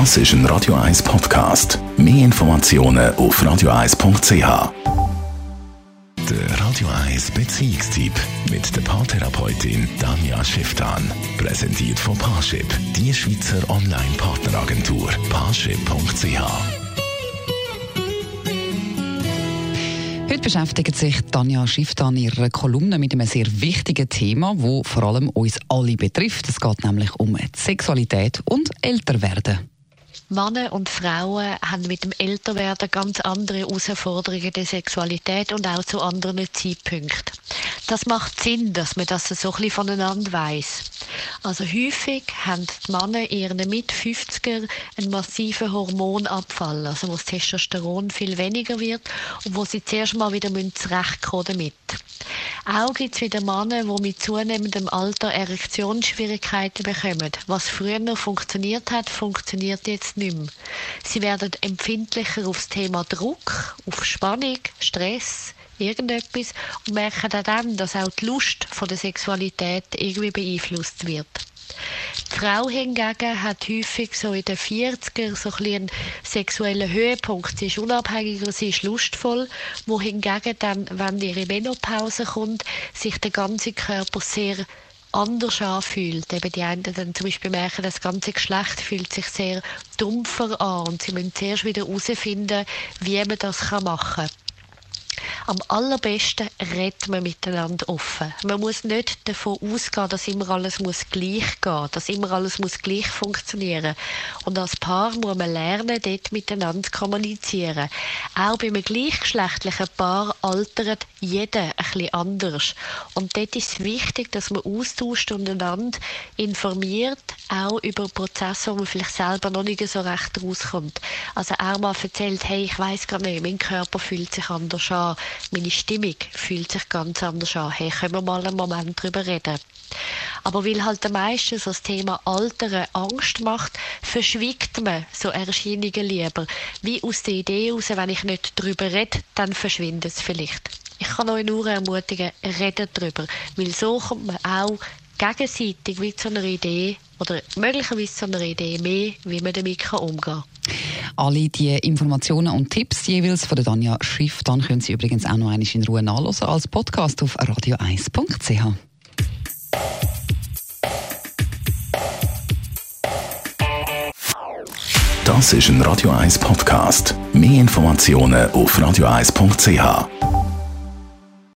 Das ist ein Radio 1 Podcast. Mehr Informationen auf radio1.ch. Der Radio 1 Beziehungstyp mit der Paartherapeutin Danja Schifftan. Präsentiert von Paarship, die Schweizer Online-Partneragentur. Paarship.ch. Heute beschäftigt sich Tanja Schifftan in ihrer Kolumne mit einem sehr wichtigen Thema, wo vor allem uns alle betrifft. Es geht nämlich um Sexualität und Älterwerden. Männer und Frauen haben mit dem Älterwerden ganz andere Herausforderungen der Sexualität und auch zu anderen Zeitpunkten. Das macht Sinn, dass man das so ein bisschen voneinander weiss. Also häufig haben die Männer in ihren Mit-50er einen massiven Hormonabfall, also wo das Testosteron viel weniger wird und wo sie zuerst mal wieder zurechtkommen damit. Auch gibt es wieder Männer, die mit zunehmendem Alter Erektionsschwierigkeiten bekommen. Was früher funktioniert hat, funktioniert jetzt nicht mehr. Sie werden empfindlicher aufs Thema Druck, auf Spannung, Stress, irgendetwas und merken dann, dass auch die Lust von der Sexualität irgendwie beeinflusst wird. Frau hingegen hat häufig so in den 40er so ein einen sexuellen Höhepunkt. Sie ist unabhängiger, sie ist lustvoll, wohingegen dann, wenn ihre Menopause kommt, sich der ganze Körper sehr anders anfühlt. Eben die einen dann zum Beispiel merken, das ganze Geschlecht fühlt sich sehr dumpfer an und sie müssen zuerst wieder herausfinden, wie man das machen kann. Am allerbesten redet man miteinander offen. Man muss nicht davon ausgehen, dass immer alles muss gleich gehen, dass immer alles muss gleich funktionieren. Und als Paar muss man lernen, dort miteinander zu kommunizieren. Auch bei einem gleichgeschlechtlichen Paar altert jeder ein bisschen anders. Und dort ist es wichtig, dass man austauscht und einander informiert, auch über Prozesse, wo man vielleicht selber noch nicht so recht rauskommt. Also auch mal erzählt, hey, ich weiß gar nicht, mein Körper fühlt sich anders an meine Stimmung fühlt sich ganz anders an. Hey, können wir mal einen Moment drüber reden? Aber weil halt der meisten so das Thema Alter Angst macht, verschwiegt man so Erscheinungen lieber. Wie aus der Idee heraus, wenn ich nicht drüber rede, dann verschwindet es vielleicht. Ich kann euch nur ermutigen, redet drüber. Weil so kommt man auch gegenseitig wie zu einer Idee oder möglicherweise zu einer Idee mehr, wie man damit umgehen kann. Alle die Informationen und Tipps jeweils von der Danja Schiff, dann können Sie übrigens auch noch einmal in Ruhe nachlesen als Podcast auf radio1.ch. Das ist ein Radio 1 Podcast. Mehr Informationen auf radio1.ch.